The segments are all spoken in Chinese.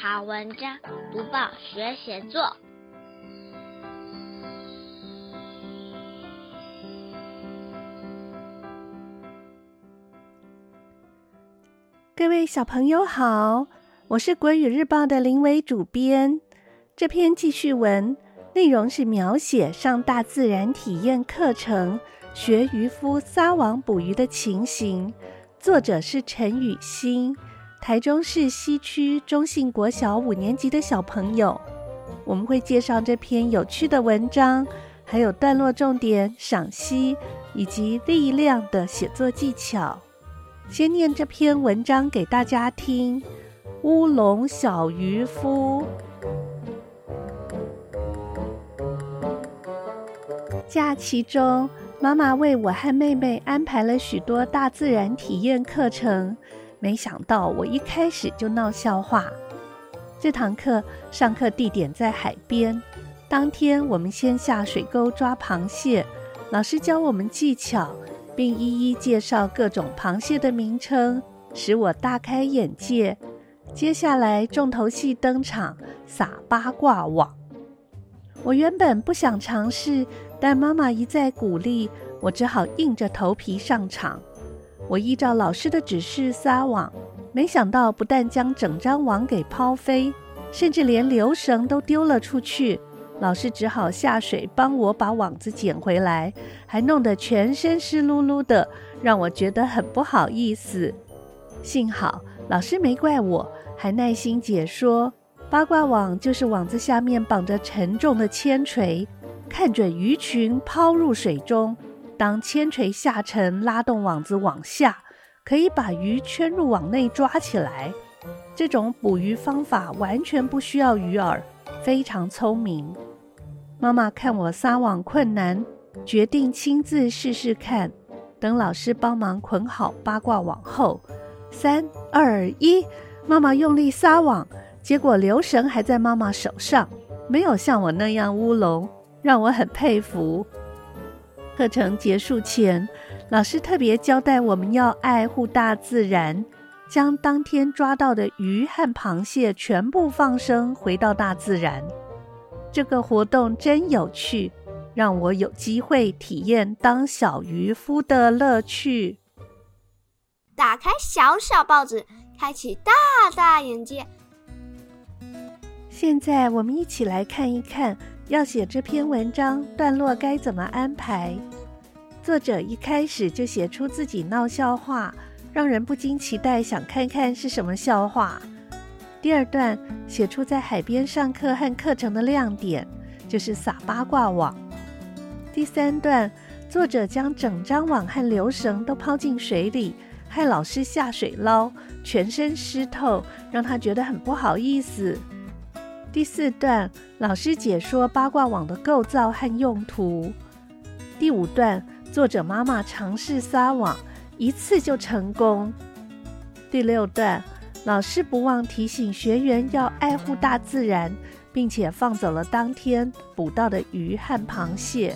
好文章，读报学写作。各位小朋友好，我是国语日报的林伟主编。这篇记叙文内容是描写上大自然体验课程，学渔夫撒网捕鱼的情形。作者是陈雨欣，台中市西区中信国小五年级的小朋友。我们会介绍这篇有趣的文章，还有段落重点赏析以及力量的写作技巧。先念这篇文章给大家听：乌龙小渔夫。假期中，妈妈为我和妹妹安排了许多大自然体验课程，没想到我一开始就闹笑话。这堂课上课地点在海边，当天我们先下水沟抓螃蟹，老师教我们技巧，并一一介绍各种螃蟹的名称，使我大开眼界。接下来重头戏登场，撒八卦网。我原本不想尝试。但妈妈一再鼓励，我只好硬着头皮上场。我依照老师的指示撒网，没想到不但将整张网给抛飞，甚至连流绳都丢了出去。老师只好下水帮我把网子捡回来，还弄得全身湿漉漉的，让我觉得很不好意思。幸好老师没怪我，还耐心解说：八卦网就是网子下面绑着沉重的铅锤。看准鱼群抛入水中，当铅锤下沉，拉动网子往下，可以把鱼圈入网内抓起来。这种捕鱼方法完全不需要鱼饵，非常聪明。妈妈看我撒网困难，决定亲自试试看。等老师帮忙捆好八卦网后，三二一，妈妈用力撒网，结果流绳还在妈妈手上，没有像我那样乌龙。让我很佩服。课程结束前，老师特别交代我们要爱护大自然，将当天抓到的鱼和螃蟹全部放生回到大自然。这个活动真有趣，让我有机会体验当小渔夫的乐趣。打开小小报纸，开启大大眼界。现在我们一起来看一看。要写这篇文章，段落该怎么安排？作者一开始就写出自己闹笑话，让人不禁期待想看看是什么笑话。第二段写出在海边上课和课程的亮点，就是撒八卦网。第三段，作者将整张网和流绳都抛进水里，害老师下水捞，全身湿透，让他觉得很不好意思。第四段，老师解说八卦网的构造和用途。第五段，作者妈妈尝试撒网，一次就成功。第六段，老师不忘提醒学员要爱护大自然，并且放走了当天捕到的鱼和螃蟹。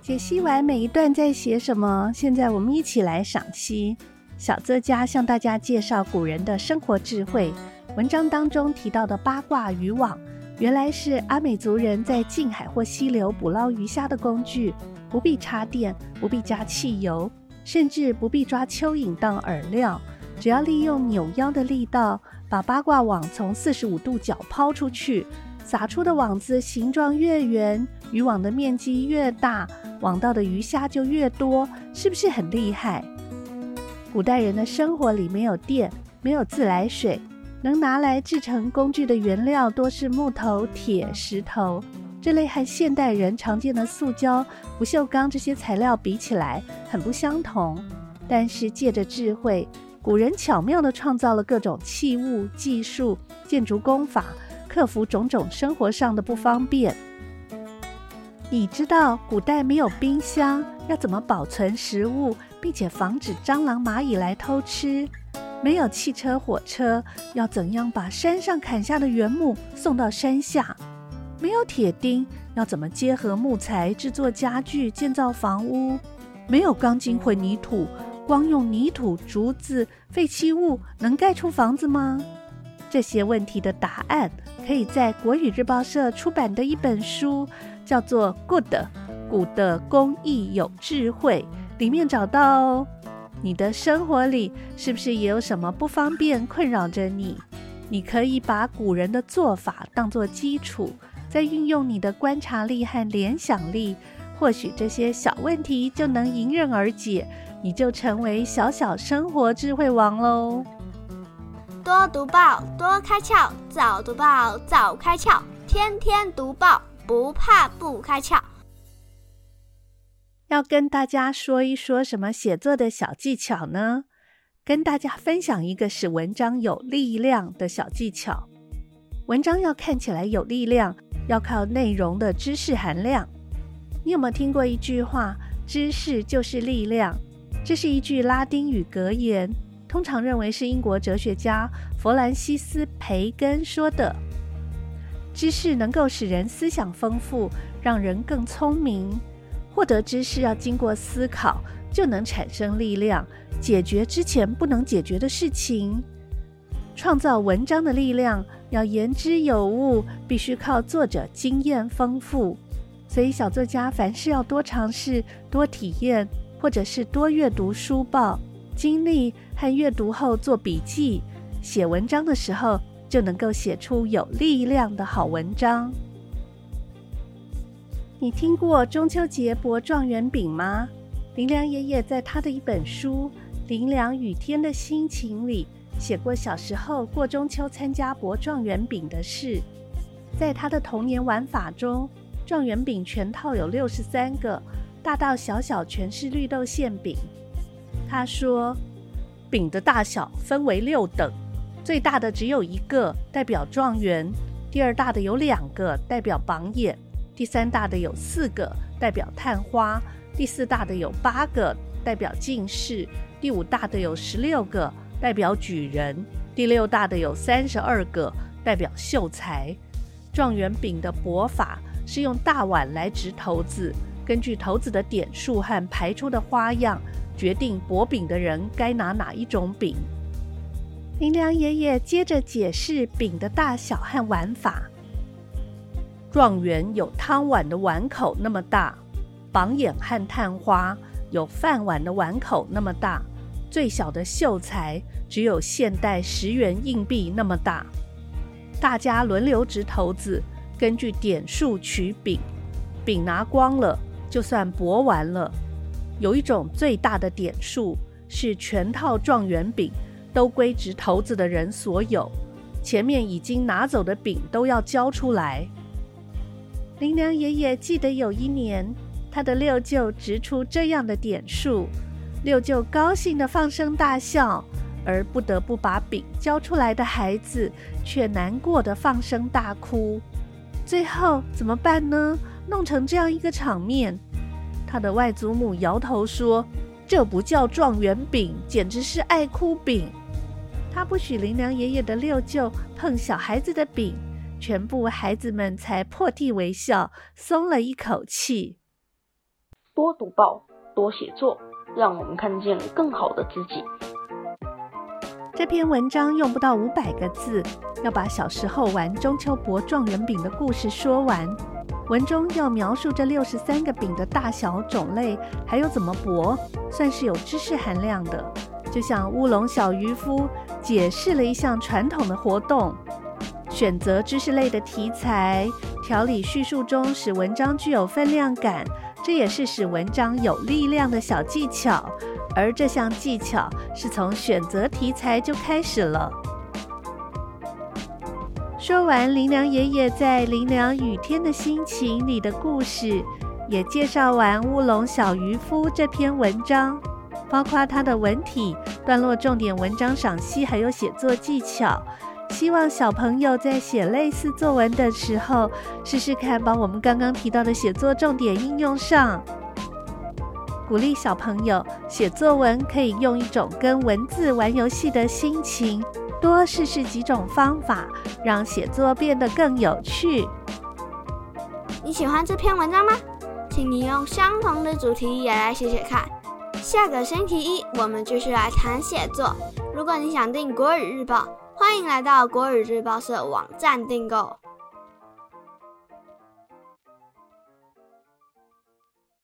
解析完每一段在写什么，现在我们一起来赏析。小作家向大家介绍古人的生活智慧。文章当中提到的八卦渔网，原来是阿美族人在近海或溪流捕捞鱼虾的工具，不必插电，不必加汽油，甚至不必抓蚯蚓当饵料，只要利用扭腰的力道，把八卦网从四十五度角抛出去，撒出的网子形状越圆，渔网的面积越大，网到的鱼虾就越多，是不是很厉害？古代人的生活里没有电，没有自来水。能拿来制成工具的原料多是木头、铁、石头，这类和现代人常见的塑胶、不锈钢这些材料比起来很不相同。但是借着智慧，古人巧妙地创造了各种器物、技术、建筑工法，克服种种生活上的不方便。你知道古代没有冰箱，要怎么保存食物，并且防止蟑螂、蚂蚁来偷吃？没有汽车、火车，要怎样把山上砍下的原木送到山下？没有铁钉，要怎么结合木材制作家具、建造房屋？没有钢筋混凝土，光用泥土、竹子、废弃物能盖出房子吗？这些问题的答案，可以在国语日报社出版的一本书，叫做《Good 古的工艺有智慧》里面找到哦。你的生活里是不是也有什么不方便困扰着你？你可以把古人的做法当作基础，再运用你的观察力和联想力，或许这些小问题就能迎刃而解，你就成为小小生活智慧王喽。多读报，多开窍；早读报，早开窍；天天读报，不怕不开窍。要跟大家说一说什么写作的小技巧呢？跟大家分享一个使文章有力量的小技巧。文章要看起来有力量，要靠内容的知识含量。你有没有听过一句话：“知识就是力量”？这是一句拉丁语格言，通常认为是英国哲学家弗兰西斯·培根说的。知识能够使人思想丰富，让人更聪明。获得知识要经过思考，就能产生力量，解决之前不能解决的事情。创造文章的力量要言之有物，必须靠作者经验丰富。所以，小作家凡事要多尝试、多体验，或者是多阅读书报，经历和阅读后做笔记，写文章的时候就能够写出有力量的好文章。你听过中秋节博状元饼吗？林良爷爷在他的一本书《林良雨天的心情》里写过小时候过中秋参加博状元饼的事。在他的童年玩法中，状元饼全套有六十三个，大到小小全是绿豆馅饼。他说，饼的大小分为六等，最大的只有一个，代表状元；第二大的有两个，代表榜眼。第三大的有四个，代表探花；第四大的有八个，代表进士；第五大的有十六个，代表举人；第六大的有三十二个，代表秀才。状元饼的博法是用大碗来掷骰子，根据骰子的点数和排出的花样，决定博饼的人该拿哪一种饼。林良爷爷接着解释饼的大小和玩法。状元有汤碗的碗口那么大，榜眼和探花有饭碗的碗口那么大，最小的秀才只有现代十元硬币那么大。大家轮流掷骰子，根据点数取饼，饼拿光了就算博完了。有一种最大的点数是全套状元饼都归掷骰子的人所有，前面已经拿走的饼都要交出来。林良爷爷记得有一年，他的六舅掷出这样的点数，六舅高兴地放声大笑，而不得不把饼交出来的孩子却难过地放声大哭。最后怎么办呢？弄成这样一个场面，他的外祖母摇头说：“这不叫状元饼，简直是爱哭饼。”他不许林良爷爷的六舅碰小孩子的饼。全部孩子们才破涕为笑，松了一口气。多读报，多写作，让我们看见更好的自己。这篇文章用不到五百个字，要把小时候玩中秋博状元饼的故事说完。文中要描述这六十三个饼的大小、种类，还有怎么博，算是有知识含量的。就像乌龙小渔夫解释了一项传统的活动。选择知识类的题材，条理叙述中使文章具有分量感，这也是使文章有力量的小技巧。而这项技巧是从选择题材就开始了。说完林良爷爷在《林良雨天的心情》里的故事，也介绍完《乌龙小渔夫》这篇文章，包括它的文体、段落重点、文章赏析，还有写作技巧。希望小朋友在写类似作文的时候，试试看把我们刚刚提到的写作重点应用上。鼓励小朋友写作文，可以用一种跟文字玩游戏的心情，多试试几种方法，让写作变得更有趣。你喜欢这篇文章吗？请你用相同的主题也来写写看。下个星期一，我们继续来谈写作。如果你想订国语日报。欢迎来到国语日报社网站订购。